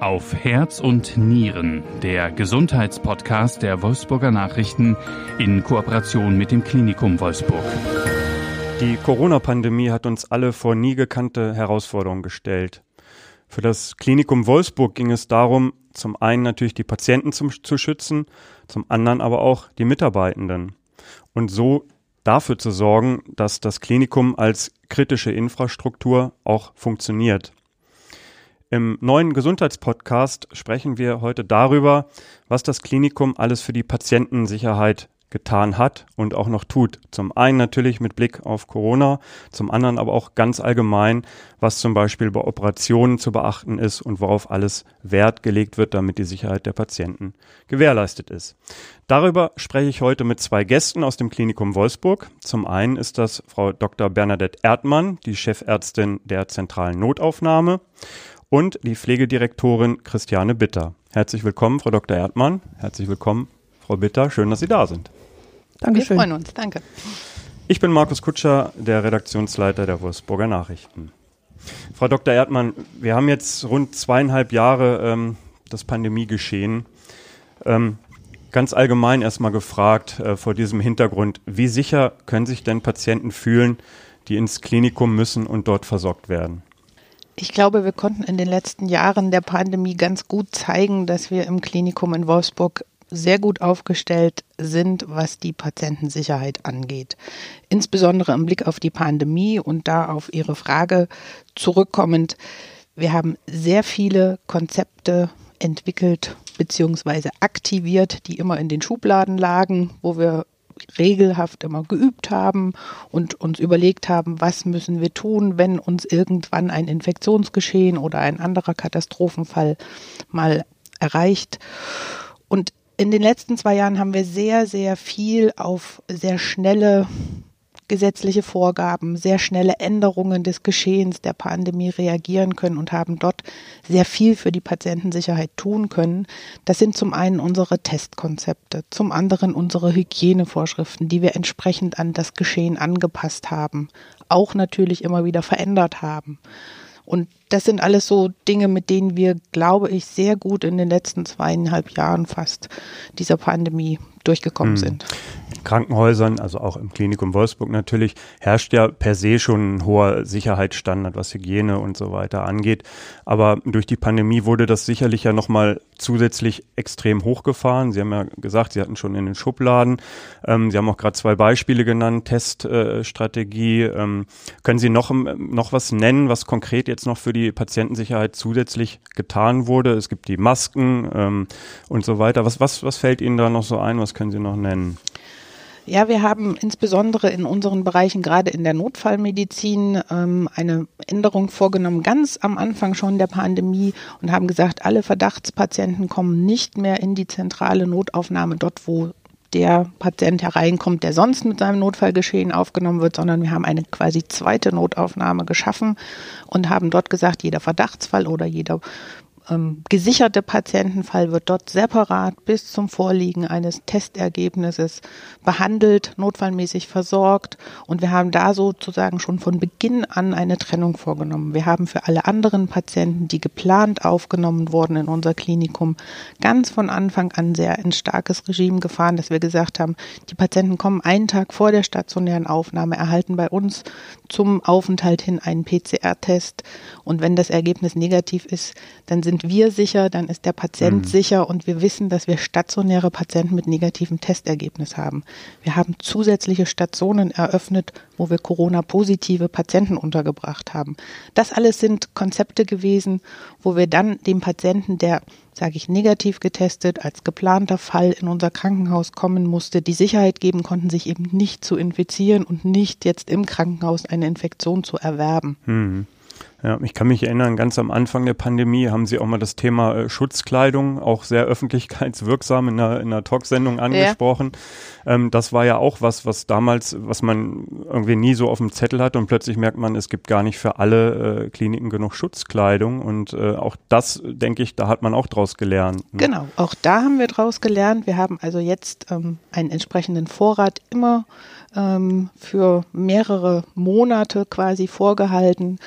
Auf Herz und Nieren, der Gesundheitspodcast der Wolfsburger Nachrichten in Kooperation mit dem Klinikum Wolfsburg. Die Corona-Pandemie hat uns alle vor nie gekannte Herausforderungen gestellt. Für das Klinikum Wolfsburg ging es darum, zum einen natürlich die Patienten zum, zu schützen, zum anderen aber auch die Mitarbeitenden. Und so dafür zu sorgen, dass das Klinikum als kritische Infrastruktur auch funktioniert. Im neuen Gesundheitspodcast sprechen wir heute darüber, was das Klinikum alles für die Patientensicherheit getan hat und auch noch tut. Zum einen natürlich mit Blick auf Corona, zum anderen aber auch ganz allgemein, was zum Beispiel bei Operationen zu beachten ist und worauf alles Wert gelegt wird, damit die Sicherheit der Patienten gewährleistet ist. Darüber spreche ich heute mit zwei Gästen aus dem Klinikum Wolfsburg. Zum einen ist das Frau Dr. Bernadette Erdmann, die Chefärztin der zentralen Notaufnahme und die Pflegedirektorin Christiane Bitter. Herzlich willkommen, Frau Dr. Erdmann. Herzlich willkommen, Frau Bitter. Schön, dass Sie da sind. Dankeschön. Wir freuen uns. Danke. Ich bin Markus Kutscher, der Redaktionsleiter der Wolfsburger Nachrichten. Frau Dr. Erdmann, wir haben jetzt rund zweieinhalb Jahre ähm, das Pandemiegeschehen. Ähm, ganz allgemein erstmal gefragt äh, vor diesem Hintergrund, wie sicher können sich denn Patienten fühlen, die ins Klinikum müssen und dort versorgt werden? Ich glaube, wir konnten in den letzten Jahren der Pandemie ganz gut zeigen, dass wir im Klinikum in Wolfsburg sehr gut aufgestellt sind, was die Patientensicherheit angeht. Insbesondere im Blick auf die Pandemie und da auf Ihre Frage zurückkommend. Wir haben sehr viele Konzepte entwickelt bzw. aktiviert, die immer in den Schubladen lagen, wo wir regelhaft immer geübt haben und uns überlegt haben, was müssen wir tun, wenn uns irgendwann ein Infektionsgeschehen oder ein anderer Katastrophenfall mal erreicht. Und in den letzten zwei Jahren haben wir sehr, sehr viel auf sehr schnelle gesetzliche Vorgaben, sehr schnelle Änderungen des Geschehens der Pandemie reagieren können und haben dort sehr viel für die Patientensicherheit tun können. Das sind zum einen unsere Testkonzepte, zum anderen unsere Hygienevorschriften, die wir entsprechend an das Geschehen angepasst haben, auch natürlich immer wieder verändert haben. Und das sind alles so Dinge, mit denen wir, glaube ich, sehr gut in den letzten zweieinhalb Jahren fast dieser Pandemie durchgekommen hm. sind. In Krankenhäusern, also auch im Klinikum Wolfsburg natürlich, herrscht ja per se schon ein hoher Sicherheitsstandard, was Hygiene und so weiter angeht. Aber durch die Pandemie wurde das sicherlich ja nochmal zusätzlich extrem hochgefahren. Sie haben ja gesagt, Sie hatten schon in den Schubladen. Ähm, Sie haben auch gerade zwei Beispiele genannt, Teststrategie. Äh, ähm, können Sie noch, noch was nennen, was konkret jetzt noch für die Patientensicherheit zusätzlich getan wurde? Es gibt die Masken ähm, und so weiter. Was, was, was fällt Ihnen da noch so ein? Was können Sie noch nennen? Ja, wir haben insbesondere in unseren Bereichen, gerade in der Notfallmedizin, ähm, eine Änderung vorgenommen, ganz am Anfang schon der Pandemie und haben gesagt, alle Verdachtspatienten kommen nicht mehr in die zentrale Notaufnahme, dort wo der Patient hereinkommt, der sonst mit seinem Notfallgeschehen aufgenommen wird, sondern wir haben eine quasi zweite Notaufnahme geschaffen und haben dort gesagt, jeder Verdachtsfall oder jeder ähm, gesicherte Patientenfall wird dort separat bis zum Vorliegen eines Testergebnisses behandelt, notfallmäßig versorgt und wir haben da sozusagen schon von Beginn an eine Trennung vorgenommen. Wir haben für alle anderen Patienten, die geplant aufgenommen wurden in unser Klinikum, ganz von Anfang an sehr ein starkes Regime gefahren, dass wir gesagt haben, die Patienten kommen einen Tag vor der stationären Aufnahme, erhalten bei uns zum Aufenthalt hin einen PCR-Test und wenn das Ergebnis negativ ist, dann sind sind wir sicher, dann ist der Patient mhm. sicher und wir wissen, dass wir stationäre Patienten mit negativem Testergebnis haben. Wir haben zusätzliche Stationen eröffnet, wo wir Corona-positive Patienten untergebracht haben. Das alles sind Konzepte gewesen, wo wir dann dem Patienten, der sage ich, negativ getestet, als geplanter Fall in unser Krankenhaus kommen musste, die Sicherheit geben konnten, sich eben nicht zu infizieren und nicht jetzt im Krankenhaus eine Infektion zu erwerben. Mhm. Ja, ich kann mich erinnern, ganz am Anfang der Pandemie haben Sie auch mal das Thema äh, Schutzkleidung auch sehr öffentlichkeitswirksam in einer, in einer Talksendung angesprochen. Ja. Ähm, das war ja auch was, was damals, was man irgendwie nie so auf dem Zettel hatte und plötzlich merkt man, es gibt gar nicht für alle äh, Kliniken genug Schutzkleidung und äh, auch das, denke ich, da hat man auch draus gelernt. Ne? Genau, auch da haben wir draus gelernt. Wir haben also jetzt ähm, einen entsprechenden Vorrat immer ähm, für mehrere Monate quasi vorgehalten.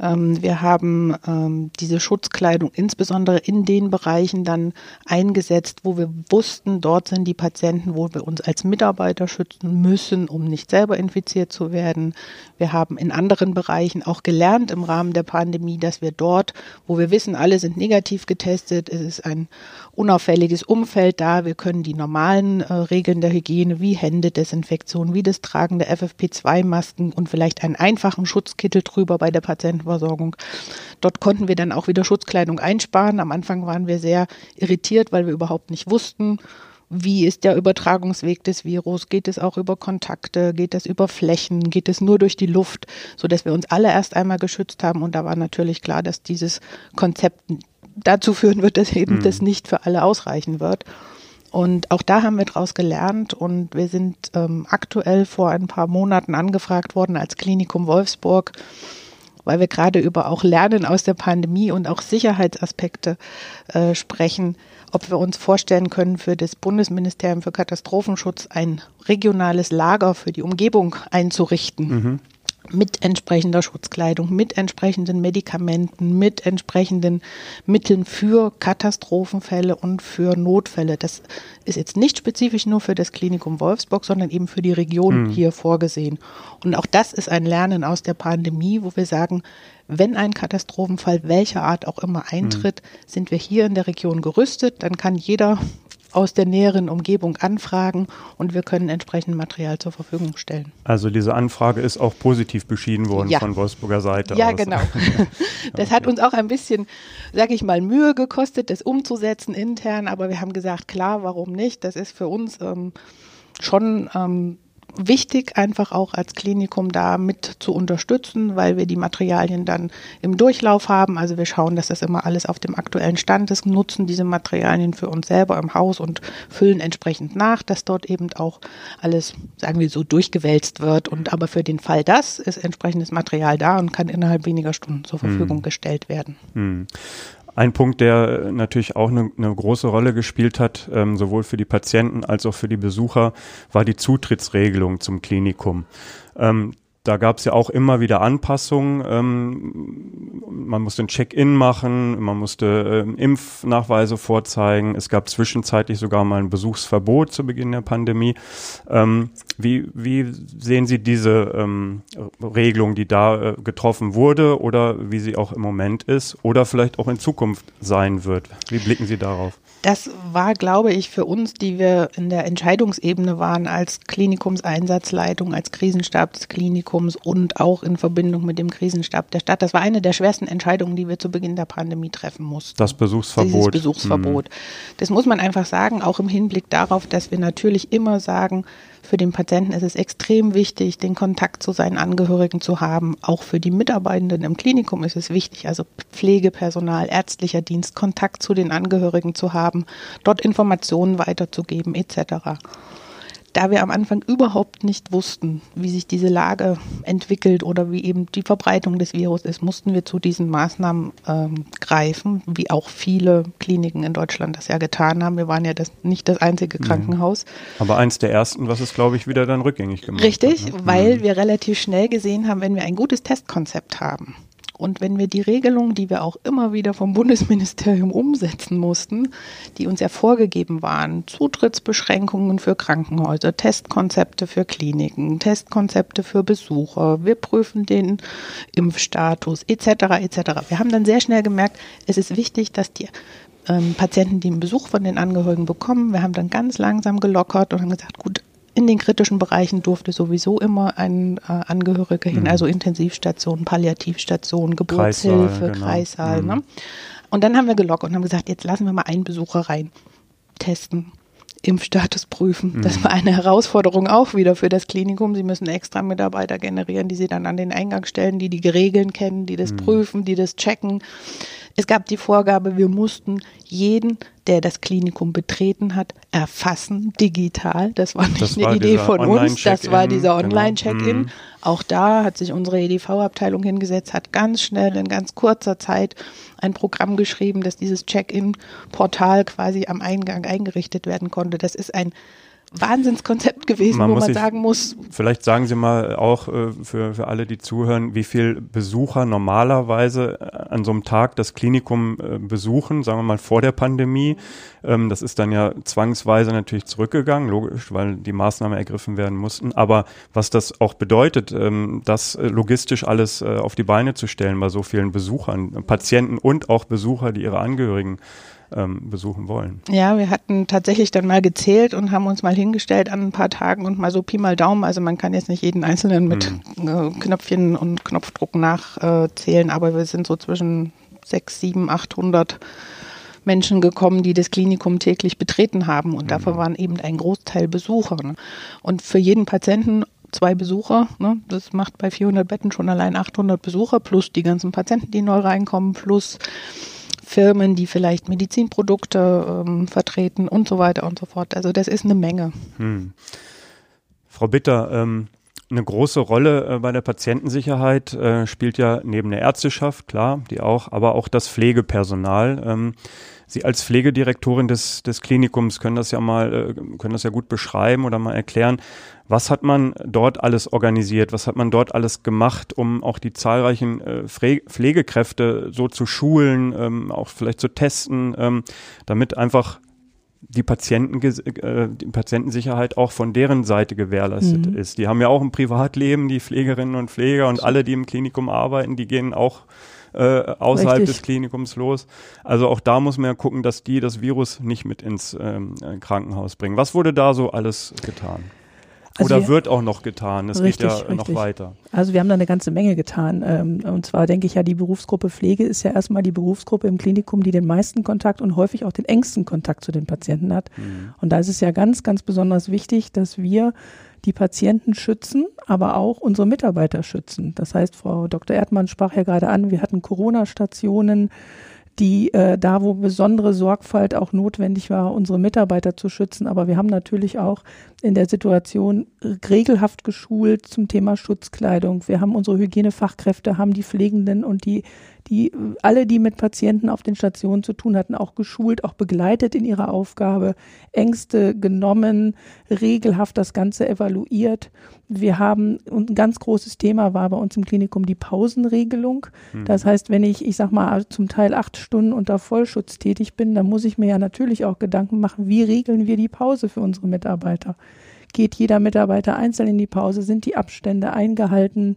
Ähm, wir haben ähm, diese Schutzkleidung insbesondere in den Bereichen dann eingesetzt, wo wir wussten, dort sind die Patienten, wo wir uns als Mitarbeiter schützen müssen, um nicht selber infiziert zu werden. Wir haben in anderen Bereichen auch gelernt im Rahmen der Pandemie, dass wir dort, wo wir wissen, alle sind negativ getestet, es ist ein unauffälliges Umfeld da, wir können die normalen äh, Regeln der Hygiene wie Händedesinfektion, wie das Tragen der FFP2-Masken und vielleicht einen einfachen Schutzkittel drüber bei der Patientenversorgung. Dort konnten wir dann auch wieder Schutzkleidung einsparen. Am Anfang waren wir sehr irritiert, weil wir überhaupt nicht wussten, wie ist der Übertragungsweg des Virus? Geht es auch über Kontakte? Geht es über Flächen? Geht es nur durch die Luft? So dass wir uns alle erst einmal geschützt haben. Und da war natürlich klar, dass dieses Konzept dazu führen wird, dass eben mhm. das nicht für alle ausreichen wird. Und auch da haben wir daraus gelernt und wir sind ähm, aktuell vor ein paar Monaten angefragt worden als Klinikum Wolfsburg, weil wir gerade über auch Lernen aus der Pandemie und auch Sicherheitsaspekte äh, sprechen, ob wir uns vorstellen können, für das Bundesministerium für Katastrophenschutz ein regionales Lager für die Umgebung einzurichten. Mhm mit entsprechender Schutzkleidung, mit entsprechenden Medikamenten, mit entsprechenden Mitteln für Katastrophenfälle und für Notfälle. Das ist jetzt nicht spezifisch nur für das Klinikum Wolfsburg, sondern eben für die Region mhm. hier vorgesehen. Und auch das ist ein Lernen aus der Pandemie, wo wir sagen, wenn ein Katastrophenfall welcher Art auch immer eintritt, mhm. sind wir hier in der Region gerüstet. Dann kann jeder aus der näheren Umgebung anfragen und wir können entsprechend Material zur Verfügung stellen. Also diese Anfrage ist auch positiv beschieden worden ja. von Wolfsburger Seite. Ja, aus. genau. Das okay. hat uns auch ein bisschen, sag ich mal, Mühe gekostet, das umzusetzen intern, aber wir haben gesagt, klar, warum nicht? Das ist für uns ähm, schon ähm, wichtig, einfach auch als Klinikum da mit zu unterstützen, weil wir die Materialien dann im Durchlauf haben. Also wir schauen, dass das immer alles auf dem aktuellen Stand ist, nutzen diese Materialien für uns selber im Haus und füllen entsprechend nach, dass dort eben auch alles, sagen wir so, durchgewälzt wird. Und aber für den Fall das ist entsprechendes Material da und kann innerhalb weniger Stunden zur Verfügung hm. gestellt werden. Hm. Ein Punkt, der natürlich auch eine, eine große Rolle gespielt hat, ähm, sowohl für die Patienten als auch für die Besucher, war die Zutrittsregelung zum Klinikum. Ähm, da gab es ja auch immer wieder Anpassungen. Ähm, man musste ein Check-in machen, man musste ähm, Impfnachweise vorzeigen. Es gab zwischenzeitlich sogar mal ein Besuchsverbot zu Beginn der Pandemie. Ähm, wie, wie sehen Sie diese ähm, Regelung, die da äh, getroffen wurde oder wie sie auch im Moment ist oder vielleicht auch in Zukunft sein wird? Wie blicken Sie darauf? Das war, glaube ich, für uns, die wir in der Entscheidungsebene waren, als Klinikumseinsatzleitung, als Krisenstab des Klinikums und auch in Verbindung mit dem Krisenstab der Stadt. Das war eine der schwersten Entscheidungen, die wir zu Beginn der Pandemie treffen mussten. Das Besuchsverbot. Dieses Besuchsverbot. Mhm. Das muss man einfach sagen, auch im Hinblick darauf, dass wir natürlich immer sagen, für den Patienten ist es extrem wichtig, den Kontakt zu seinen Angehörigen zu haben. Auch für die Mitarbeitenden im Klinikum ist es wichtig, also Pflegepersonal, ärztlicher Dienst, Kontakt zu den Angehörigen zu haben, dort Informationen weiterzugeben etc da wir am Anfang überhaupt nicht wussten, wie sich diese Lage entwickelt oder wie eben die Verbreitung des Virus ist, mussten wir zu diesen Maßnahmen ähm, greifen, wie auch viele Kliniken in Deutschland das ja getan haben. Wir waren ja das, nicht das einzige Krankenhaus. Aber eins der ersten, was es, glaube ich, wieder dann rückgängig gemacht Richtig, hat. Ne? weil mhm. wir relativ schnell gesehen haben, wenn wir ein gutes Testkonzept haben, und wenn wir die Regelungen, die wir auch immer wieder vom Bundesministerium umsetzen mussten, die uns ja vorgegeben waren, Zutrittsbeschränkungen für Krankenhäuser, Testkonzepte für Kliniken, Testkonzepte für Besucher, wir prüfen den Impfstatus etc. etc. Wir haben dann sehr schnell gemerkt, es ist wichtig, dass die ähm, Patienten, die einen Besuch von den Angehörigen bekommen, wir haben dann ganz langsam gelockert und haben gesagt, gut, in den kritischen Bereichen durfte sowieso immer ein äh, Angehöriger hin, mhm. also Intensivstation, Palliativstation, Geburtshilfe, Kreissaal. Genau. Kreissaal mhm. ne? Und dann haben wir gelockt und haben gesagt, jetzt lassen wir mal einen Besucher rein, testen, Impfstatus prüfen. Mhm. Das war eine Herausforderung auch wieder für das Klinikum. Sie müssen extra Mitarbeiter generieren, die sie dann an den Eingang stellen, die die Regeln kennen, die das mhm. prüfen, die das checken. Es gab die Vorgabe, wir mussten jeden, der das Klinikum betreten hat, erfassen, digital. Das war nicht das eine war Idee von uns, das war dieser genau. Online-Check-In. Genau. Mhm. Auch da hat sich unsere EDV-Abteilung hingesetzt, hat ganz schnell in ganz kurzer Zeit ein Programm geschrieben, dass dieses Check-In-Portal quasi am Eingang eingerichtet werden konnte. Das ist ein Wahnsinnskonzept gewesen, man wo man sagen muss. Vielleicht sagen Sie mal auch äh, für, für alle, die zuhören, wie viel Besucher normalerweise äh, an so einem Tag das Klinikum äh, besuchen, sagen wir mal vor der Pandemie. Ähm, das ist dann ja zwangsweise natürlich zurückgegangen, logisch, weil die Maßnahmen ergriffen werden mussten. Aber was das auch bedeutet, ähm, das äh, logistisch alles äh, auf die Beine zu stellen bei so vielen Besuchern, Patienten und auch Besucher, die ihre Angehörigen ähm, besuchen wollen. Ja, wir hatten tatsächlich dann mal gezählt und haben uns mal hingestellt an ein paar Tagen und mal so Pi mal Daumen. Also man kann jetzt nicht jeden Einzelnen mit äh, Knöpfchen und Knopfdruck nachzählen, äh, aber wir sind so zwischen sechs, sieben, achthundert Menschen gekommen, die das Klinikum täglich betreten haben. Und mhm. davon waren eben ein Großteil Besucher. Ne? Und für jeden Patienten zwei Besucher. Ne? Das macht bei 400 Betten schon allein 800 Besucher plus die ganzen Patienten, die neu reinkommen, plus Firmen, die vielleicht Medizinprodukte ähm, vertreten und so weiter und so fort. Also das ist eine Menge. Hm. Frau Bitter, ähm, eine große Rolle äh, bei der Patientensicherheit äh, spielt ja neben der Ärzteschaft, klar, die auch, aber auch das Pflegepersonal. Ähm, Sie als Pflegedirektorin des, des Klinikums können das ja mal, äh, können das ja gut beschreiben oder mal erklären. Was hat man dort alles organisiert? Was hat man dort alles gemacht, um auch die zahlreichen äh, Pflegekräfte so zu schulen, ähm, auch vielleicht zu testen, ähm, damit einfach die, Patienten, äh, die Patientensicherheit auch von deren Seite gewährleistet mhm. ist. Die haben ja auch ein Privatleben, die Pflegerinnen und Pfleger und alle, die im Klinikum arbeiten, die gehen auch äh, außerhalb Richtig. des Klinikums los. Also auch da muss man ja gucken, dass die das Virus nicht mit ins ähm, Krankenhaus bringen. Was wurde da so alles getan? Also Oder wird auch noch getan? Es geht ja richtig. noch weiter. Also wir haben da eine ganze Menge getan. Ähm, und zwar denke ich ja, die Berufsgruppe Pflege ist ja erstmal die Berufsgruppe im Klinikum, die den meisten Kontakt und häufig auch den engsten Kontakt zu den Patienten hat. Mhm. Und da ist es ja ganz, ganz besonders wichtig, dass wir die Patienten schützen, aber auch unsere Mitarbeiter schützen. Das heißt, Frau Dr. Erdmann sprach ja gerade an, wir hatten Corona-Stationen, die äh, da, wo besondere Sorgfalt auch notwendig war, unsere Mitarbeiter zu schützen. Aber wir haben natürlich auch in der Situation regelhaft geschult zum Thema Schutzkleidung. Wir haben unsere Hygienefachkräfte, haben die Pflegenden und die die alle, die mit Patienten auf den Stationen zu tun hatten, auch geschult, auch begleitet in ihrer Aufgabe, Ängste genommen, regelhaft das Ganze evaluiert. Wir haben, und ein ganz großes Thema war bei uns im Klinikum die Pausenregelung. Mhm. Das heißt, wenn ich, ich sag mal, zum Teil acht Stunden unter Vollschutz tätig bin, dann muss ich mir ja natürlich auch Gedanken machen, wie regeln wir die Pause für unsere Mitarbeiter? Geht jeder Mitarbeiter einzeln in die Pause? Sind die Abstände eingehalten?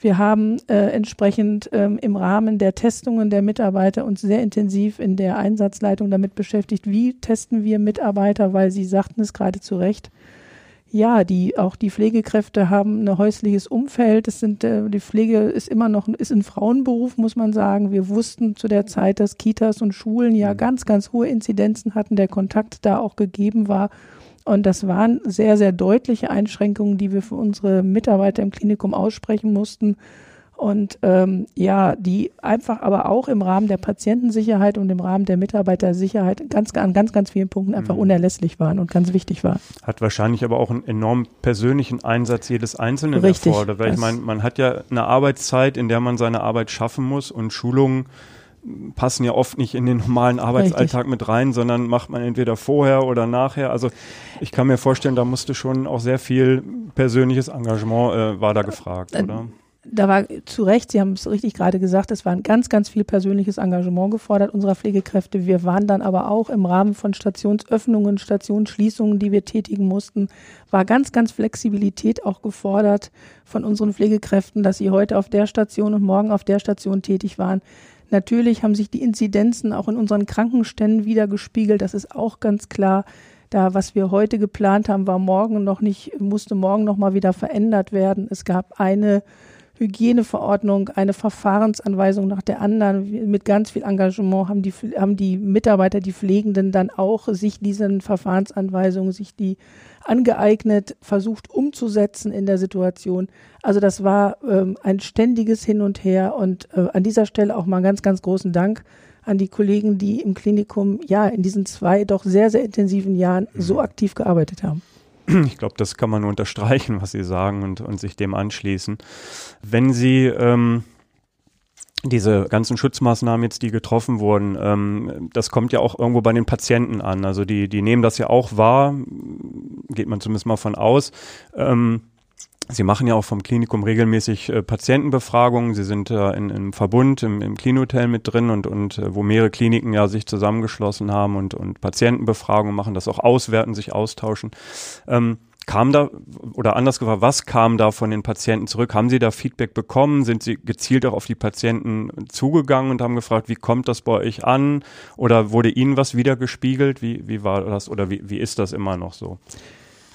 Wir haben äh, entsprechend ähm, im Rahmen der Testungen der Mitarbeiter uns sehr intensiv in der Einsatzleitung damit beschäftigt, wie testen wir Mitarbeiter, weil Sie sagten es gerade zu Recht. Ja, die auch die Pflegekräfte haben ein häusliches Umfeld. Es sind äh, die Pflege ist immer noch ist ein Frauenberuf, muss man sagen. Wir wussten zu der Zeit, dass Kitas und Schulen ja mhm. ganz ganz hohe Inzidenzen hatten, der Kontakt da auch gegeben war und das waren sehr, sehr deutliche Einschränkungen, die wir für unsere Mitarbeiter im Klinikum aussprechen mussten. Und ähm, ja, die einfach aber auch im Rahmen der Patientensicherheit und im Rahmen der Mitarbeitersicherheit ganz, an ganz, ganz vielen Punkten einfach mhm. unerlässlich waren und ganz wichtig waren. Hat wahrscheinlich aber auch einen enorm persönlichen Einsatz jedes Einzelnen Richtig, erfordert. Weil ich meine, man hat ja eine Arbeitszeit, in der man seine Arbeit schaffen muss und Schulungen passen ja oft nicht in den normalen Arbeitsalltag Richtig. mit rein, sondern macht man entweder vorher oder nachher. Also ich kann mir vorstellen, da musste schon auch sehr viel persönliches Engagement äh, war da gefragt, äh, oder? Da war zu Recht, Sie haben es richtig gerade gesagt, es war ein ganz, ganz viel persönliches Engagement gefordert unserer Pflegekräfte. Wir waren dann aber auch im Rahmen von Stationsöffnungen, Stationsschließungen, die wir tätigen mussten, war ganz, ganz Flexibilität auch gefordert von unseren Pflegekräften, dass sie heute auf der Station und morgen auf der Station tätig waren. Natürlich haben sich die Inzidenzen auch in unseren Krankenständen wiedergespiegelt. Das ist auch ganz klar. Da, was wir heute geplant haben, war morgen noch nicht, musste morgen noch mal wieder verändert werden. Es gab eine Hygieneverordnung, eine Verfahrensanweisung nach der anderen. Mit ganz viel Engagement haben die, haben die Mitarbeiter, die Pflegenden dann auch sich diesen Verfahrensanweisungen, sich die angeeignet, versucht umzusetzen in der Situation. Also das war ähm, ein ständiges Hin und Her und äh, an dieser Stelle auch mal einen ganz, ganz großen Dank an die Kollegen, die im Klinikum ja in diesen zwei doch sehr, sehr intensiven Jahren so mhm. aktiv gearbeitet haben. Ich glaube, das kann man nur unterstreichen, was Sie sagen und, und sich dem anschließen. Wenn Sie ähm, diese ganzen Schutzmaßnahmen jetzt, die getroffen wurden, ähm, das kommt ja auch irgendwo bei den Patienten an. Also die, die nehmen das ja auch wahr. geht man zumindest mal von aus. Ähm, Sie machen ja auch vom Klinikum regelmäßig äh, Patientenbefragungen. Sie sind äh, in, im Verbund, im, im Klinihotel mit drin und, und äh, wo mehrere Kliniken ja sich zusammengeschlossen haben und, und Patientenbefragungen machen, das auch auswerten, sich austauschen. Ähm, kam da, oder anders gefragt, was kam da von den Patienten zurück? Haben Sie da Feedback bekommen? Sind Sie gezielt auch auf die Patienten zugegangen und haben gefragt, wie kommt das bei euch an? Oder wurde Ihnen was wiedergespiegelt? Wie, wie war das oder wie, wie ist das immer noch so?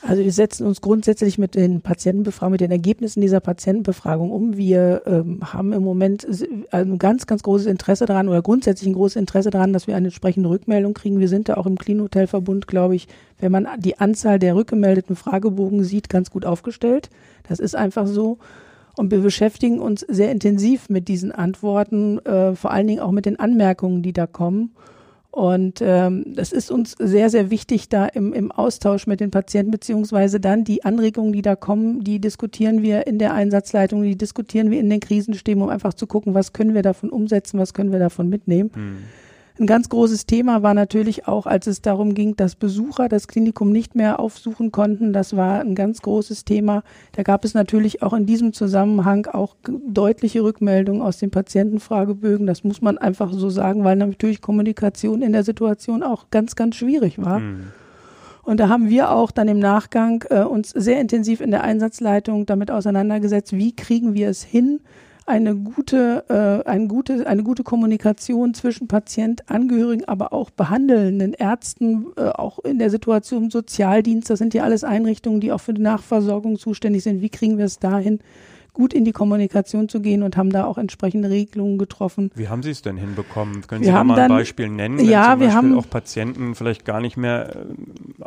Also wir setzen uns grundsätzlich mit den Patientenbefragungen, mit den Ergebnissen dieser Patientenbefragung um. Wir ähm, haben im Moment ein ganz, ganz großes Interesse daran oder grundsätzlich ein großes Interesse daran, dass wir eine entsprechende Rückmeldung kriegen. Wir sind da auch im Clean-Hotel-Verbund, glaube ich, wenn man die Anzahl der rückgemeldeten Fragebogen sieht, ganz gut aufgestellt. Das ist einfach so. Und wir beschäftigen uns sehr intensiv mit diesen Antworten, äh, vor allen Dingen auch mit den Anmerkungen, die da kommen. Und ähm, das ist uns sehr, sehr wichtig, da im, im Austausch mit den Patienten, beziehungsweise dann die Anregungen, die da kommen, die diskutieren wir in der Einsatzleitung, die diskutieren wir in den Krisenstäben, um einfach zu gucken, was können wir davon umsetzen, was können wir davon mitnehmen. Mhm. Ein ganz großes Thema war natürlich auch, als es darum ging, dass Besucher das Klinikum nicht mehr aufsuchen konnten. Das war ein ganz großes Thema. Da gab es natürlich auch in diesem Zusammenhang auch deutliche Rückmeldungen aus den Patientenfragebögen. Das muss man einfach so sagen, weil natürlich Kommunikation in der Situation auch ganz, ganz schwierig war. Mhm. Und da haben wir auch dann im Nachgang äh, uns sehr intensiv in der Einsatzleitung damit auseinandergesetzt, wie kriegen wir es hin, eine gute, äh, eine gute, eine gute Kommunikation zwischen Patient, Angehörigen, aber auch behandelnden Ärzten, äh, auch in der Situation Sozialdienst. Das sind ja alles Einrichtungen, die auch für die Nachversorgung zuständig sind. Wie kriegen wir es dahin, gut in die Kommunikation zu gehen und haben da auch entsprechende Regelungen getroffen. Wie haben Sie es denn hinbekommen? Können Sie da mal ein dann, Beispiel nennen, wenn ja, zum Beispiel haben, auch Patienten vielleicht gar nicht mehr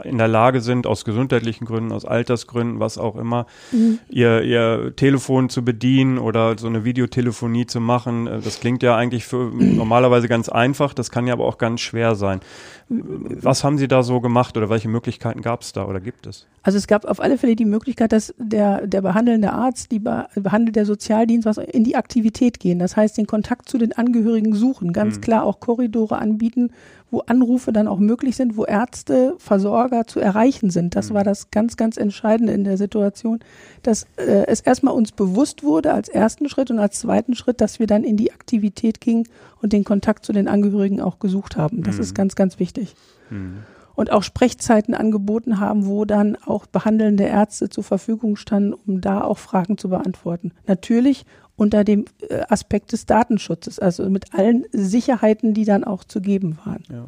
äh, in der Lage sind, aus gesundheitlichen Gründen, aus Altersgründen, was auch immer, mhm. ihr, ihr Telefon zu bedienen oder so eine Videotelefonie zu machen. Äh, das klingt ja eigentlich für normalerweise ganz einfach, das kann ja aber auch ganz schwer sein. Was haben Sie da so gemacht oder welche Möglichkeiten gab es da oder gibt es? Also es gab auf alle Fälle die Möglichkeit, dass der, der behandelnde Arzt, die behandelt der Sozialdienst was in die Aktivität gehen. Das heißt, den Kontakt zu den Angehörigen suchen, ganz mhm. klar auch Korridore anbieten, wo Anrufe dann auch möglich sind, wo Ärzte, Versorger zu erreichen sind. Das mhm. war das ganz, ganz Entscheidende in der Situation, dass äh, es erstmal uns bewusst wurde als ersten Schritt und als zweiten Schritt, dass wir dann in die Aktivität gingen und den Kontakt zu den Angehörigen auch gesucht haben. Das mhm. ist ganz, ganz wichtig. Mhm und auch Sprechzeiten angeboten haben, wo dann auch behandelnde Ärzte zur Verfügung standen, um da auch Fragen zu beantworten. Natürlich unter dem äh, Aspekt des Datenschutzes, also mit allen Sicherheiten, die dann auch zu geben waren. Ja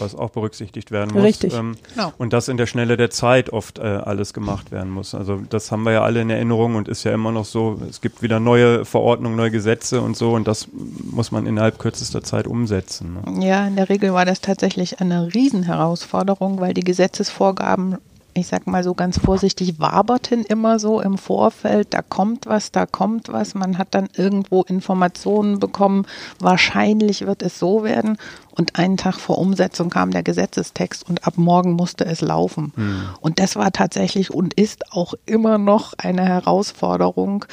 was auch berücksichtigt werden muss. Richtig. Ähm, genau. Und das in der Schnelle der Zeit oft äh, alles gemacht werden muss. Also das haben wir ja alle in Erinnerung und ist ja immer noch so, es gibt wieder neue Verordnungen, neue Gesetze und so und das muss man innerhalb kürzester Zeit umsetzen. Ne? Ja, in der Regel war das tatsächlich eine Riesenherausforderung, weil die Gesetzesvorgaben ich sag mal so ganz vorsichtig, waberten immer so im Vorfeld, da kommt was, da kommt was. Man hat dann irgendwo Informationen bekommen, wahrscheinlich wird es so werden. Und einen Tag vor Umsetzung kam der Gesetzestext und ab morgen musste es laufen. Hm. Und das war tatsächlich und ist auch immer noch eine Herausforderung,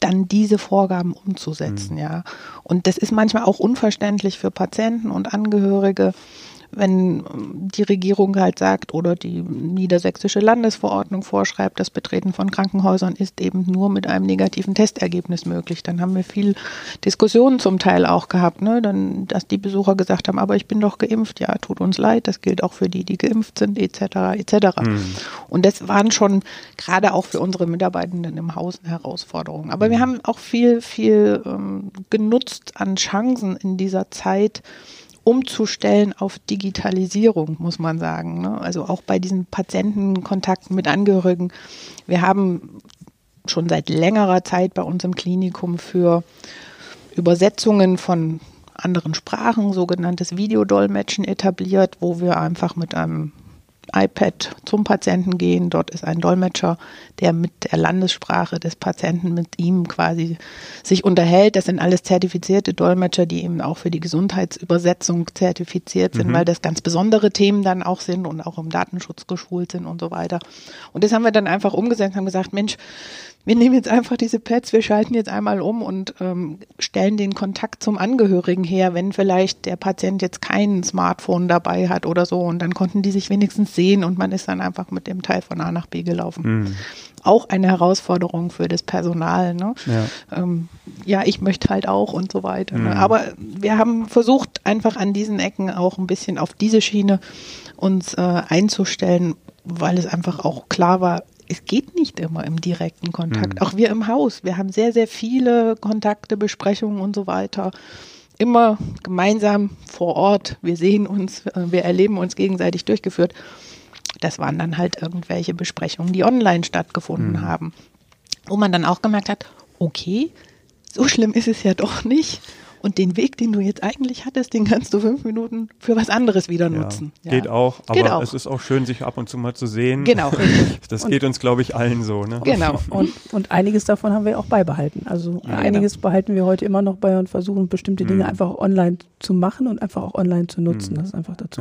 dann diese Vorgaben umzusetzen, mhm. ja. Und das ist manchmal auch unverständlich für Patienten und Angehörige wenn die Regierung halt sagt oder die niedersächsische Landesverordnung vorschreibt, das Betreten von Krankenhäusern ist eben nur mit einem negativen Testergebnis möglich. Dann haben wir viel Diskussionen zum Teil auch gehabt, ne? dann, dass die Besucher gesagt haben, aber ich bin doch geimpft, ja, tut uns leid, das gilt auch für die, die geimpft sind, etc. etc. Mhm. Und das waren schon gerade auch für unsere Mitarbeitenden im Haus eine Herausforderung. Aber wir haben auch viel, viel ähm, genutzt an Chancen in dieser Zeit, umzustellen auf Digitalisierung, muss man sagen. Ne? Also auch bei diesen Patientenkontakten mit Angehörigen. Wir haben schon seit längerer Zeit bei uns im Klinikum für Übersetzungen von anderen Sprachen, sogenanntes Videodolmetschen etabliert, wo wir einfach mit einem iPad zum Patienten gehen. Dort ist ein Dolmetscher, der mit der Landessprache des Patienten mit ihm quasi sich unterhält. Das sind alles zertifizierte Dolmetscher, die eben auch für die Gesundheitsübersetzung zertifiziert sind, mhm. weil das ganz besondere Themen dann auch sind und auch im Datenschutz geschult sind und so weiter. Und das haben wir dann einfach umgesetzt, haben gesagt, Mensch, wir nehmen jetzt einfach diese Pads, wir schalten jetzt einmal um und ähm, stellen den Kontakt zum Angehörigen her, wenn vielleicht der Patient jetzt kein Smartphone dabei hat oder so. Und dann konnten die sich wenigstens sehen und man ist dann einfach mit dem Teil von A nach B gelaufen. Mhm. Auch eine Herausforderung für das Personal. Ne? Ja. Ähm, ja. ich möchte halt auch und so weiter. Ne? Mhm. Ne? Aber wir haben versucht, einfach an diesen Ecken auch ein bisschen auf diese Schiene uns äh, einzustellen, weil es einfach auch klar war, es geht nicht immer im direkten Kontakt. Mhm. Auch wir im Haus. Wir haben sehr, sehr viele Kontakte, Besprechungen und so weiter. Immer gemeinsam vor Ort. Wir sehen uns, äh, wir erleben uns gegenseitig durchgeführt. Das waren dann halt irgendwelche Besprechungen, die online stattgefunden mhm. haben. Wo man dann auch gemerkt hat, okay, so schlimm ist es ja doch nicht. Und den Weg, den du jetzt eigentlich hattest, den kannst du fünf Minuten für was anderes wieder nutzen. Ja, geht auch, aber geht auch. es ist auch schön, sich ab und zu mal zu sehen. Genau. Das geht uns, glaube ich, allen so. Ne? Genau. Und, und einiges davon haben wir auch beibehalten. Also ja, einiges genau. behalten wir heute immer noch bei und versuchen bestimmte Dinge mhm. einfach online zu machen und einfach auch online zu nutzen. Mhm. Das ist einfach dazu.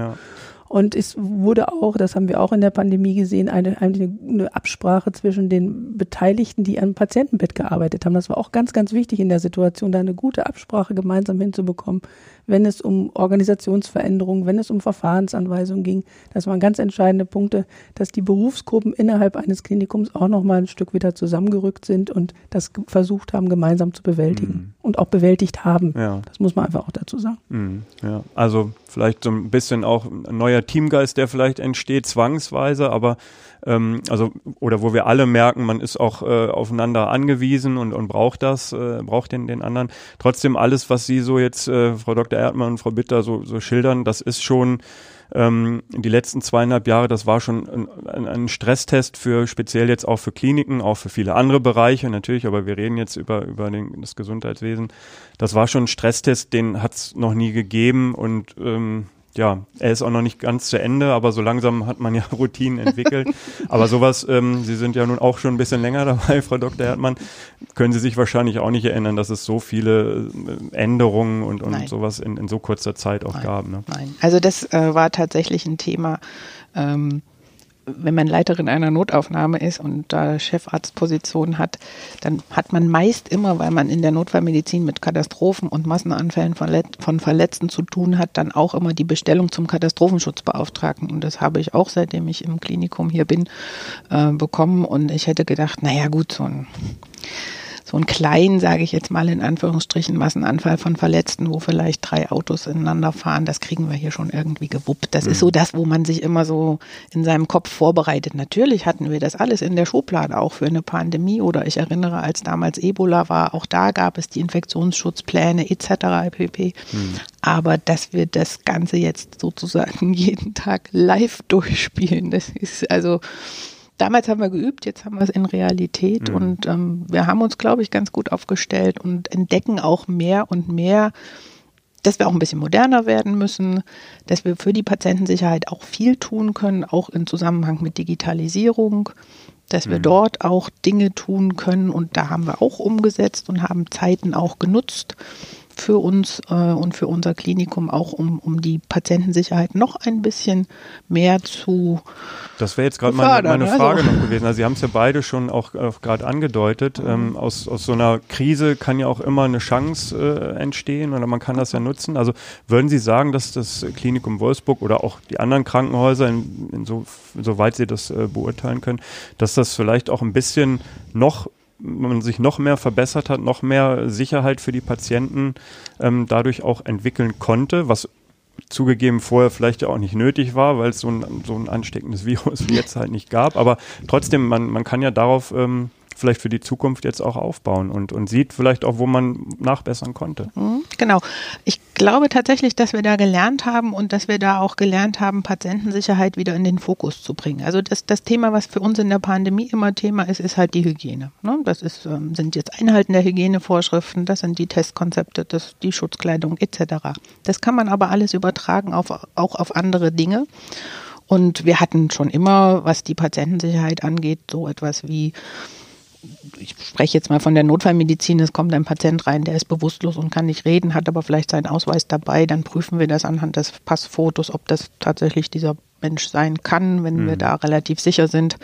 Und es wurde auch, das haben wir auch in der Pandemie gesehen, eine, eine, Absprache zwischen den Beteiligten, die am Patientenbett gearbeitet haben. Das war auch ganz, ganz wichtig in der Situation, da eine gute Absprache gemeinsam hinzubekommen, wenn es um Organisationsveränderungen, wenn es um Verfahrensanweisungen ging. Das waren ganz entscheidende Punkte, dass die Berufsgruppen innerhalb eines Klinikums auch noch mal ein Stück wieder zusammengerückt sind und das versucht haben, gemeinsam zu bewältigen mhm. und auch bewältigt haben. Ja. Das muss man einfach auch dazu sagen. Mhm. Ja. Also vielleicht so ein bisschen auch ein neuer Teamgeist, der vielleicht entsteht, zwangsweise, aber ähm, also oder wo wir alle merken, man ist auch äh, aufeinander angewiesen und, und braucht das, äh, braucht den, den anderen. Trotzdem alles, was Sie so jetzt, äh, Frau Dr. Erdmann und Frau Bitter so, so schildern, das ist schon ähm, die letzten zweieinhalb Jahre, das war schon ein, ein, Stresstest für speziell jetzt auch für Kliniken, auch für viele andere Bereiche natürlich, aber wir reden jetzt über, über den, das Gesundheitswesen. Das war schon ein Stresstest, den hat es noch nie gegeben und ähm, ja, er ist auch noch nicht ganz zu Ende, aber so langsam hat man ja Routinen entwickelt. aber sowas, ähm, Sie sind ja nun auch schon ein bisschen länger dabei, Frau Dr. Erdmann, können Sie sich wahrscheinlich auch nicht erinnern, dass es so viele äh, Änderungen und, und sowas in, in so kurzer Zeit auch Nein. gab. Ne? Nein, also das äh, war tatsächlich ein Thema. Ähm, wenn man Leiterin einer Notaufnahme ist und da Chefarztposition hat, dann hat man meist immer, weil man in der Notfallmedizin mit Katastrophen und Massenanfällen von Verletzten zu tun hat, dann auch immer die Bestellung zum Katastrophenschutzbeauftragten. Und das habe ich auch, seitdem ich im Klinikum hier bin, äh, bekommen. Und ich hätte gedacht, naja gut, so ein so einen kleinen, sage ich jetzt mal in Anführungsstrichen, Massenanfall von Verletzten, wo vielleicht drei Autos ineinander fahren, das kriegen wir hier schon irgendwie gewuppt. Das mhm. ist so mhm. das, wo man sich immer so in seinem Kopf vorbereitet. Natürlich hatten wir das alles in der Schublade, auch für eine Pandemie oder ich erinnere, als damals Ebola war, auch da gab es die Infektionsschutzpläne etc. pp. Mhm. Aber dass wir das Ganze jetzt sozusagen jeden Tag live durchspielen, das ist also damals haben wir geübt, jetzt haben wir es in Realität mhm. und ähm, wir haben uns, glaube ich, ganz gut aufgestellt und entdecken auch mehr und mehr, dass wir auch ein bisschen moderner werden müssen, dass wir für die Patientensicherheit auch viel tun können, auch im Zusammenhang mit Digitalisierung, dass wir mhm. dort auch Dinge tun können und da haben wir auch umgesetzt und haben Zeiten auch genutzt für uns äh, und für unser Klinikum auch, um, um die Patientensicherheit noch ein bisschen mehr zu Das wäre jetzt gerade meine, meine Frage also. noch gewesen. Also Sie haben es ja beide schon auch, auch gerade angedeutet. Mhm. Ähm, aus, aus so einer Krise kann ja auch immer eine Chance äh, entstehen oder man kann das ja nutzen. Also würden Sie sagen, dass das Klinikum Wolfsburg oder auch die anderen Krankenhäuser, in, in so, soweit Sie das äh, beurteilen können, dass das vielleicht auch ein bisschen noch man sich noch mehr verbessert hat, noch mehr Sicherheit für die Patienten ähm, dadurch auch entwickeln konnte, was zugegeben vorher vielleicht ja auch nicht nötig war, weil es so ein, so ein ansteckendes Virus wie jetzt halt nicht gab. Aber trotzdem, man, man kann ja darauf ähm, vielleicht für die Zukunft jetzt auch aufbauen und, und sieht vielleicht auch, wo man nachbessern konnte. Mhm, genau. Ich glaube tatsächlich, dass wir da gelernt haben und dass wir da auch gelernt haben, Patientensicherheit wieder in den Fokus zu bringen. Also das, das Thema, was für uns in der Pandemie immer Thema ist, ist halt die Hygiene. Ne? Das ist, ähm, sind jetzt Einhalten der Hygienevorschriften, das sind die Testkonzepte, das, die Schutzkleidung etc. Das kann man aber alles übertragen auf, auch auf andere Dinge. Und wir hatten schon immer, was die Patientensicherheit angeht, so etwas wie ich spreche jetzt mal von der Notfallmedizin, es kommt ein Patient rein, der ist bewusstlos und kann nicht reden, hat aber vielleicht seinen Ausweis dabei, dann prüfen wir das anhand des Passfotos, ob das tatsächlich dieser Mensch sein kann, wenn mhm. wir da relativ sicher sind.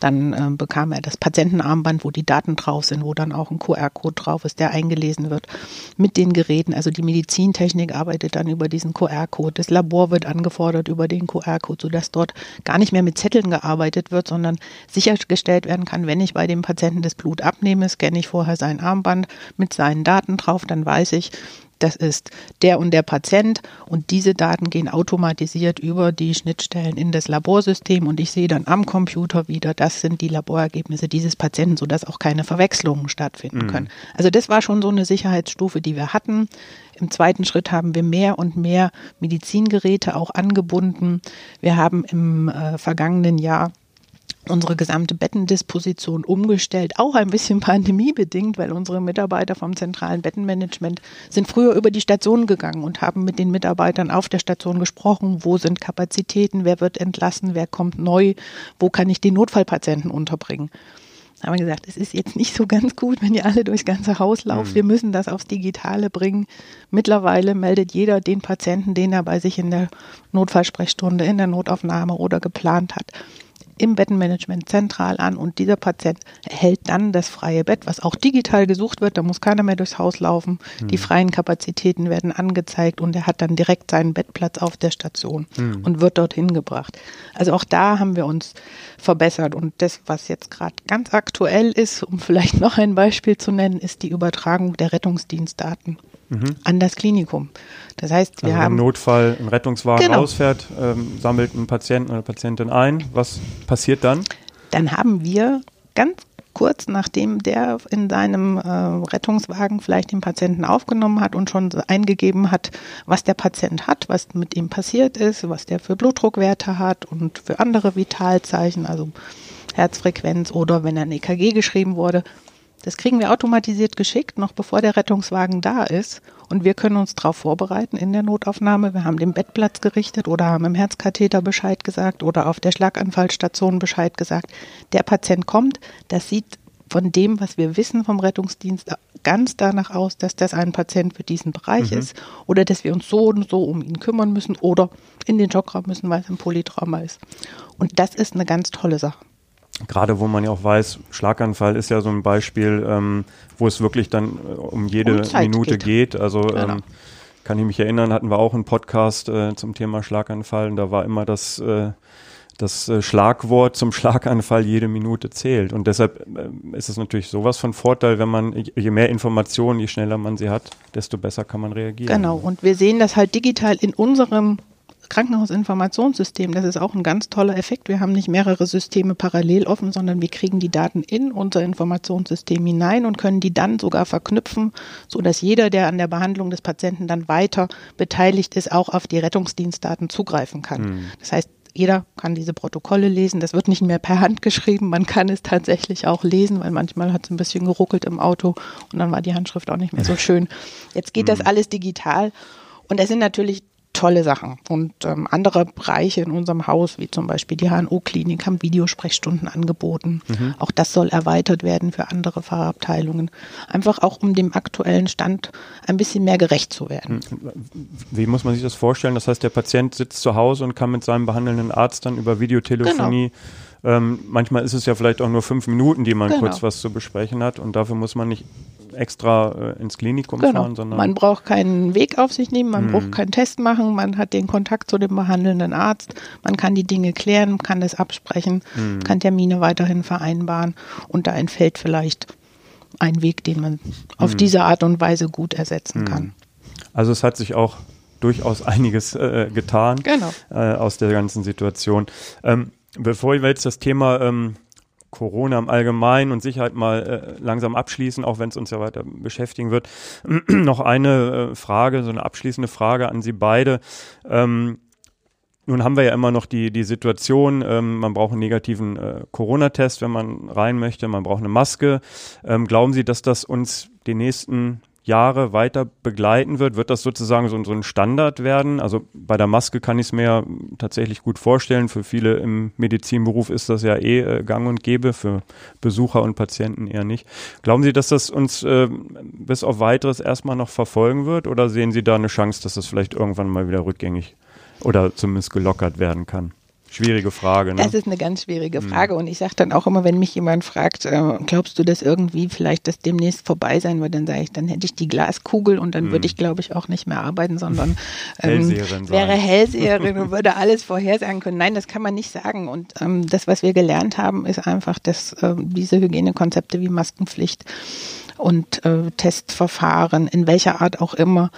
Dann äh, bekam er das Patientenarmband, wo die Daten drauf sind, wo dann auch ein QR-Code drauf ist, der eingelesen wird mit den Geräten. Also die Medizintechnik arbeitet dann über diesen QR-Code. Das Labor wird angefordert über den QR-Code, sodass dort gar nicht mehr mit Zetteln gearbeitet wird, sondern sichergestellt werden kann, wenn ich bei dem Patienten das Blut abnehme, scanne ich vorher sein Armband mit seinen Daten drauf, dann weiß ich, das ist der und der Patient und diese Daten gehen automatisiert über die Schnittstellen in das Laborsystem und ich sehe dann am Computer wieder, das sind die Laborergebnisse dieses Patienten, sodass auch keine Verwechslungen stattfinden mhm. können. Also das war schon so eine Sicherheitsstufe, die wir hatten. Im zweiten Schritt haben wir mehr und mehr Medizingeräte auch angebunden. Wir haben im äh, vergangenen Jahr unsere gesamte Bettendisposition umgestellt, auch ein bisschen pandemiebedingt, weil unsere Mitarbeiter vom zentralen Bettenmanagement sind früher über die Station gegangen und haben mit den Mitarbeitern auf der Station gesprochen, wo sind Kapazitäten, wer wird entlassen, wer kommt neu, wo kann ich den Notfallpatienten unterbringen. Da haben wir gesagt, es ist jetzt nicht so ganz gut, wenn ihr alle durchs ganze Haus lauft. Mhm. Wir müssen das aufs Digitale bringen. Mittlerweile meldet jeder den Patienten, den er bei sich in der Notfallsprechstunde, in der Notaufnahme oder geplant hat im Bettenmanagement zentral an und dieser Patient erhält dann das freie Bett, was auch digital gesucht wird. Da muss keiner mehr durchs Haus laufen. Mhm. Die freien Kapazitäten werden angezeigt und er hat dann direkt seinen Bettplatz auf der Station mhm. und wird dorthin gebracht. Also auch da haben wir uns verbessert und das, was jetzt gerade ganz aktuell ist, um vielleicht noch ein Beispiel zu nennen, ist die Übertragung der Rettungsdienstdaten mhm. an das Klinikum. Das heißt, wir also haben. Im Notfall ein Rettungswagen genau. ausfährt, ähm, sammelt einen Patienten oder Patientin ein. Was passiert dann? Dann haben wir ganz kurz nachdem der in seinem äh, Rettungswagen vielleicht den Patienten aufgenommen hat und schon eingegeben hat, was der Patient hat, was mit ihm passiert ist, was der für Blutdruckwerte hat und für andere Vitalzeichen, also Herzfrequenz oder wenn er ein EKG geschrieben wurde, das kriegen wir automatisiert geschickt, noch bevor der Rettungswagen da ist. Und wir können uns darauf vorbereiten in der Notaufnahme. Wir haben den Bettplatz gerichtet oder haben im Herzkatheter Bescheid gesagt oder auf der Schlaganfallstation Bescheid gesagt. Der Patient kommt, das sieht von dem, was wir wissen vom Rettungsdienst, ganz danach aus, dass das ein Patient für diesen Bereich mhm. ist oder dass wir uns so und so um ihn kümmern müssen oder in den Jockraum müssen, weil es ein Polytrauma ist. Und das ist eine ganz tolle Sache. Gerade wo man ja auch weiß, Schlaganfall ist ja so ein Beispiel, ähm, wo es wirklich dann äh, um jede um Minute geht. geht. Also genau. ähm, kann ich mich erinnern, hatten wir auch einen Podcast äh, zum Thema Schlaganfall und da war immer das, äh, das äh, Schlagwort zum Schlaganfall jede Minute zählt. Und deshalb äh, ist es natürlich sowas von Vorteil, wenn man, je mehr Informationen, je schneller man sie hat, desto besser kann man reagieren. Genau, und wir sehen das halt digital in unserem Krankenhausinformationssystem, das ist auch ein ganz toller Effekt. Wir haben nicht mehrere Systeme parallel offen, sondern wir kriegen die Daten in unser Informationssystem hinein und können die dann sogar verknüpfen, so dass jeder, der an der Behandlung des Patienten dann weiter beteiligt ist, auch auf die Rettungsdienstdaten zugreifen kann. Mhm. Das heißt, jeder kann diese Protokolle lesen. Das wird nicht mehr per Hand geschrieben. Man kann es tatsächlich auch lesen, weil manchmal hat es ein bisschen geruckelt im Auto und dann war die Handschrift auch nicht mehr so schön. Jetzt geht das mhm. alles digital. Und es sind natürlich tolle Sachen. Und ähm, andere Bereiche in unserem Haus, wie zum Beispiel die HNO-Klinik, haben Videosprechstunden angeboten. Mhm. Auch das soll erweitert werden für andere Fachabteilungen. Einfach auch, um dem aktuellen Stand ein bisschen mehr gerecht zu werden. Hm. Wie muss man sich das vorstellen? Das heißt, der Patient sitzt zu Hause und kann mit seinem behandelnden Arzt dann über Videotelefonie genau. Ähm, manchmal ist es ja vielleicht auch nur fünf Minuten, die man genau. kurz was zu besprechen hat und dafür muss man nicht extra äh, ins Klinikum genau. fahren, sondern. Man braucht keinen Weg auf sich nehmen, man hm. braucht keinen Test machen, man hat den Kontakt zu dem behandelnden Arzt, man kann die Dinge klären, kann das absprechen, hm. kann Termine weiterhin vereinbaren und da entfällt vielleicht ein Weg, den man auf hm. diese Art und Weise gut ersetzen hm. kann. Also es hat sich auch durchaus einiges äh, getan genau. äh, aus der ganzen Situation. Ähm, bevor wir jetzt das Thema ähm, Corona im Allgemeinen und Sicherheit mal äh, langsam abschließen, auch wenn es uns ja weiter beschäftigen wird. Noch eine äh, Frage, so eine abschließende Frage an Sie beide. Ähm, nun haben wir ja immer noch die, die Situation, ähm, man braucht einen negativen äh, Corona-Test, wenn man rein möchte, man braucht eine Maske. Ähm, glauben Sie, dass das uns die nächsten Jahre weiter begleiten wird, wird das sozusagen so, so ein Standard werden. Also bei der Maske kann ich es mir tatsächlich gut vorstellen. Für viele im Medizinberuf ist das ja eh äh, gang und gäbe, für Besucher und Patienten eher nicht. Glauben Sie, dass das uns äh, bis auf weiteres erstmal noch verfolgen wird oder sehen Sie da eine Chance, dass das vielleicht irgendwann mal wieder rückgängig oder zumindest gelockert werden kann? Schwierige Frage. Ne? Das ist eine ganz schwierige hm. Frage. Mhm. Und ich sage dann auch immer, wenn mich jemand fragt, äh, glaubst du, dass irgendwie vielleicht das demnächst vorbei sein wird, dann sage ich, dann hätte ich die Glaskugel und dann mhm. würde hm. ich, glaube ich, auch nicht mehr arbeiten, sondern ähm, Hellseherin wäre Hellseherin und würde alles vorhersagen können. Nein, das kann man nicht sagen. Und ähm, das, was wir gelernt haben, ist einfach, dass äh, diese Hygienekonzepte wie Maskenpflicht und äh, Testverfahren, in welcher Art auch immer,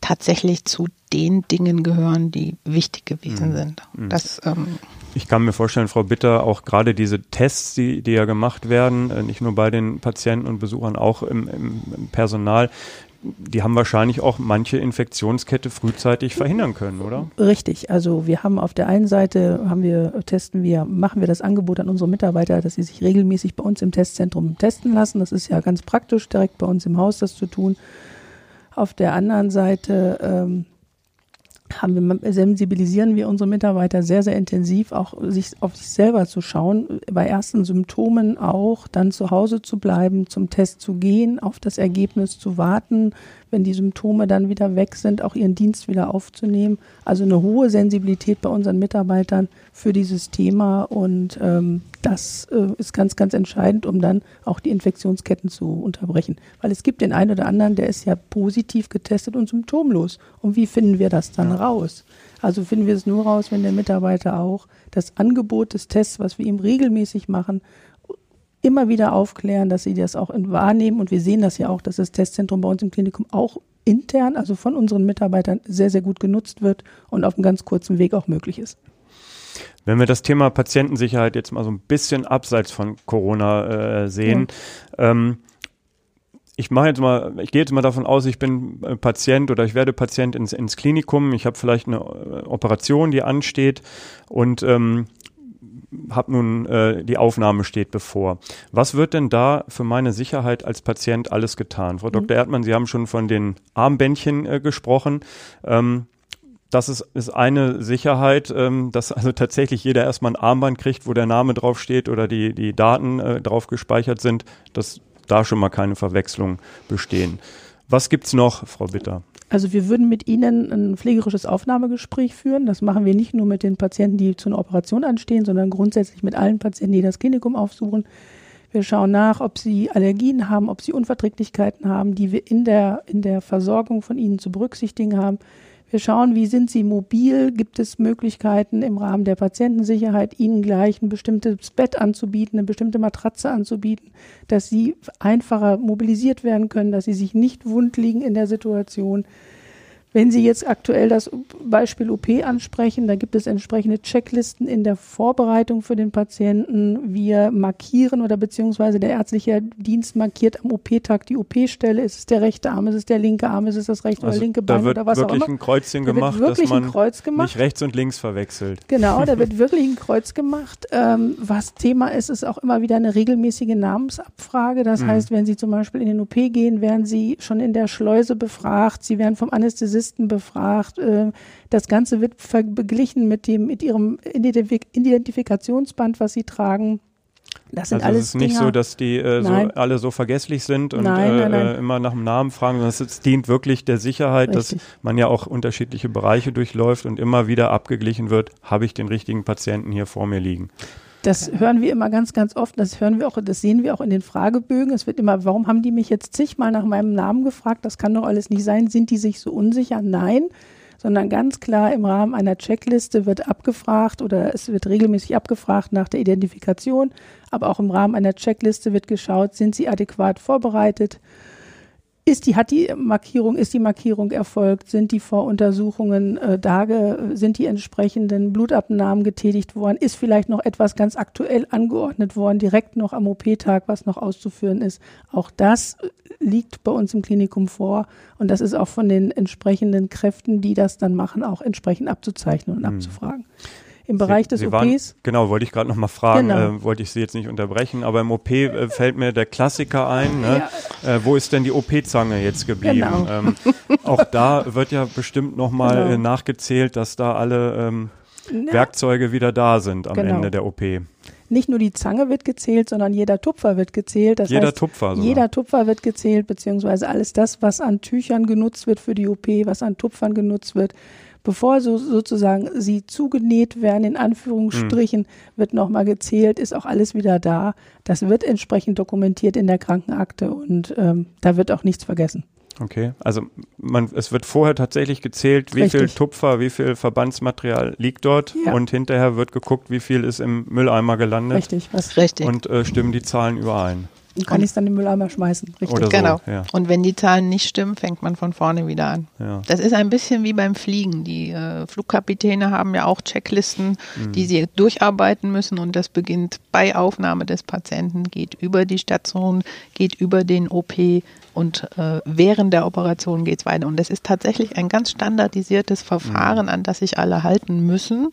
tatsächlich zu den Dingen gehören, die wichtig gewesen mhm. sind. Mhm. Das, ähm, ich kann mir vorstellen, Frau Bitter, auch gerade diese Tests, die, die ja gemacht werden, äh, nicht nur bei den Patienten und Besuchern, auch im, im, im Personal, die haben wahrscheinlich auch manche Infektionskette frühzeitig verhindern können, oder? Richtig. Also wir haben auf der einen Seite haben wir testen wir machen wir das Angebot an unsere Mitarbeiter, dass sie sich regelmäßig bei uns im Testzentrum testen lassen. Das ist ja ganz praktisch, direkt bei uns im Haus das zu tun. Auf der anderen Seite ähm, haben wir, sensibilisieren wir unsere Mitarbeiter sehr, sehr intensiv, auch sich auf sich selber zu schauen, bei ersten Symptomen auch, dann zu Hause zu bleiben, zum Test zu gehen, auf das Ergebnis zu warten, wenn die Symptome dann wieder weg sind, auch ihren Dienst wieder aufzunehmen. Also eine hohe Sensibilität bei unseren Mitarbeitern für dieses Thema und ähm, das äh, ist ganz, ganz entscheidend, um dann auch die Infektionsketten zu unterbrechen. Weil es gibt den einen oder anderen, der ist ja positiv getestet und symptomlos. Und wie finden wir das dann raus? Also finden wir es nur raus, wenn der Mitarbeiter auch das Angebot des Tests, was wir ihm regelmäßig machen, immer wieder aufklären, dass sie das auch wahrnehmen. Und wir sehen das ja auch, dass das Testzentrum bei uns im Klinikum auch intern, also von unseren Mitarbeitern, sehr, sehr gut genutzt wird und auf einem ganz kurzen Weg auch möglich ist. Wenn wir das Thema Patientensicherheit jetzt mal so ein bisschen abseits von Corona äh, sehen, ja. ähm, ich mache jetzt mal, ich gehe jetzt mal davon aus, ich bin äh, Patient oder ich werde Patient ins, ins Klinikum, ich habe vielleicht eine äh, Operation, die ansteht und ähm, habe nun äh, die Aufnahme steht bevor. Was wird denn da für meine Sicherheit als Patient alles getan? Frau mhm. Dr. Erdmann, Sie haben schon von den Armbändchen äh, gesprochen. Ähm, das ist, ist eine Sicherheit, ähm, dass also tatsächlich jeder erstmal ein Armband kriegt, wo der Name draufsteht oder die, die Daten äh, drauf gespeichert sind, dass da schon mal keine Verwechslung bestehen. Was gibt's noch, Frau Bitter? Also wir würden mit Ihnen ein pflegerisches Aufnahmegespräch führen. Das machen wir nicht nur mit den Patienten, die zu einer Operation anstehen, sondern grundsätzlich mit allen Patienten, die das Klinikum aufsuchen. Wir schauen nach, ob sie Allergien haben, ob sie Unverträglichkeiten haben, die wir in der, in der Versorgung von ihnen zu berücksichtigen haben. Wir schauen, wie sind sie mobil? Gibt es Möglichkeiten im Rahmen der Patientensicherheit, ihnen gleich ein bestimmtes Bett anzubieten, eine bestimmte Matratze anzubieten, dass sie einfacher mobilisiert werden können, dass sie sich nicht wund liegen in der Situation. Wenn Sie jetzt aktuell das Beispiel OP ansprechen, da gibt es entsprechende Checklisten in der Vorbereitung für den Patienten. Wir markieren oder beziehungsweise der ärztliche Dienst markiert am OP-Tag die OP-Stelle. Ist es der rechte Arm, ist es der linke Arm, ist es das rechte also oder linke Bein oder was auch immer. Da wird wirklich ein Kreuzchen da gemacht, dass man nicht rechts und links verwechselt. Genau, da wird wirklich ein Kreuz gemacht. Ähm, was Thema ist, ist auch immer wieder eine regelmäßige Namensabfrage. Das mhm. heißt, wenn Sie zum Beispiel in den OP gehen, werden Sie schon in der Schleuse befragt. Sie werden vom Anästhesisten Polizisten befragt. Äh, das Ganze wird beglichen mit dem, mit ihrem Identifikationsband, was sie tragen. Das sind also alles es ist nicht Dinger. so, dass die äh, so alle so vergesslich sind und nein, nein, nein. Äh, immer nach dem Namen fragen, sondern es dient wirklich der Sicherheit, Richtig. dass man ja auch unterschiedliche Bereiche durchläuft und immer wieder abgeglichen wird, habe ich den richtigen Patienten hier vor mir liegen. Das hören wir immer ganz, ganz oft. Das hören wir auch, das sehen wir auch in den Fragebögen. Es wird immer, warum haben die mich jetzt zigmal nach meinem Namen gefragt? Das kann doch alles nicht sein. Sind die sich so unsicher? Nein. Sondern ganz klar im Rahmen einer Checkliste wird abgefragt oder es wird regelmäßig abgefragt nach der Identifikation. Aber auch im Rahmen einer Checkliste wird geschaut, sind sie adäquat vorbereitet? Ist die, hat die Markierung, ist die Markierung erfolgt? Sind die Voruntersuchungen äh, da, sind die entsprechenden Blutabnahmen getätigt worden? Ist vielleicht noch etwas ganz aktuell angeordnet worden, direkt noch am OP-Tag, was noch auszuführen ist? Auch das liegt bei uns im Klinikum vor und das ist auch von den entsprechenden Kräften, die das dann machen, auch entsprechend abzuzeichnen und mhm. abzufragen im Bereich des Sie OPs. Waren, genau, wollte ich gerade noch mal fragen, genau. äh, wollte ich Sie jetzt nicht unterbrechen, aber im OP äh, fällt mir der Klassiker ein. Ne? Ja. Äh, wo ist denn die OP-Zange jetzt geblieben? Genau. Ähm, auch da wird ja bestimmt noch mal genau. Äh, nachgezählt, dass da alle ähm, Werkzeuge wieder da sind am genau. Ende der OP. nicht nur die Zange wird gezählt, sondern jeder Tupfer wird gezählt. Das jeder heißt, Tupfer sogar. Jeder Tupfer wird gezählt, beziehungsweise alles das, was an Tüchern genutzt wird für die OP, was an Tupfern genutzt wird, bevor so sozusagen sie zugenäht werden, in Anführungsstrichen, mhm. wird nochmal gezählt, ist auch alles wieder da. Das wird entsprechend dokumentiert in der Krankenakte und ähm, da wird auch nichts vergessen. Okay, also man, es wird vorher tatsächlich gezählt, wie Richtig. viel Tupfer, wie viel Verbandsmaterial liegt dort ja. und hinterher wird geguckt, wie viel ist im Mülleimer gelandet. Richtig, was richtig. Und äh, stimmen die Zahlen überein. Dann kann ich es dann im Mülleimer schmeißen. Richtig. Oder so, genau. Ja. Und wenn die Zahlen nicht stimmen, fängt man von vorne wieder an. Ja. Das ist ein bisschen wie beim Fliegen. Die äh, Flugkapitäne haben ja auch Checklisten, mhm. die sie durcharbeiten müssen und das beginnt bei Aufnahme des Patienten, geht über die Station, geht über den OP und äh, während der Operation geht es weiter. Und das ist tatsächlich ein ganz standardisiertes Verfahren, mhm. an das sich alle halten müssen.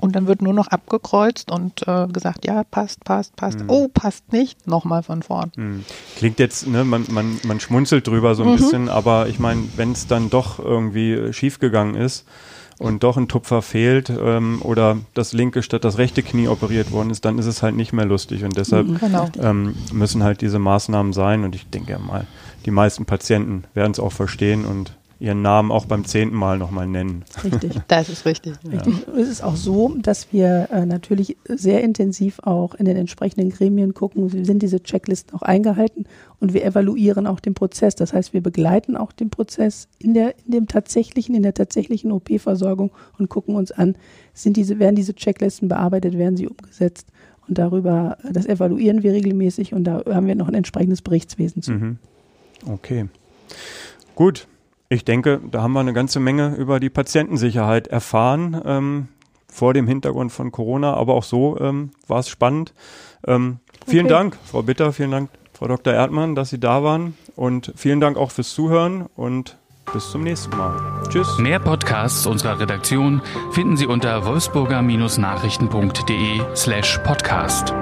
Und dann wird nur noch abgekreuzt und äh, gesagt, ja, passt, passt, passt. Mhm. Oh, passt nicht. Nochmal von vorn. Mhm. Klingt jetzt, ne, man, man, man schmunzelt drüber so ein mhm. bisschen, aber ich meine, wenn es dann doch irgendwie schiefgegangen ist und doch ein Tupfer fehlt ähm, oder das linke statt das rechte Knie operiert worden ist, dann ist es halt nicht mehr lustig. Und deshalb mhm, genau. ähm, müssen halt diese Maßnahmen sein. Und ich denke mal, die meisten Patienten werden es auch verstehen und ihren Namen auch beim zehnten Mal nochmal nennen. Richtig, das ist richtig. Ja. Es ist auch so, dass wir äh, natürlich sehr intensiv auch in den entsprechenden Gremien gucken, sind diese Checklisten auch eingehalten und wir evaluieren auch den Prozess. Das heißt, wir begleiten auch den Prozess in der, in dem tatsächlichen, in der tatsächlichen OP-Versorgung und gucken uns an, sind diese, werden diese Checklisten bearbeitet, werden sie umgesetzt und darüber, äh, das evaluieren wir regelmäßig und da haben wir noch ein entsprechendes Berichtswesen zu. Mhm. Okay. Gut, ich denke, da haben wir eine ganze Menge über die Patientensicherheit erfahren, ähm, vor dem Hintergrund von Corona, aber auch so ähm, war es spannend. Ähm, vielen okay. Dank, Frau Bitter, vielen Dank, Frau Dr. Erdmann, dass Sie da waren und vielen Dank auch fürs Zuhören und bis zum nächsten Mal. Tschüss. Mehr Podcasts unserer Redaktion finden Sie unter wolfsburger-nachrichten.de slash podcast.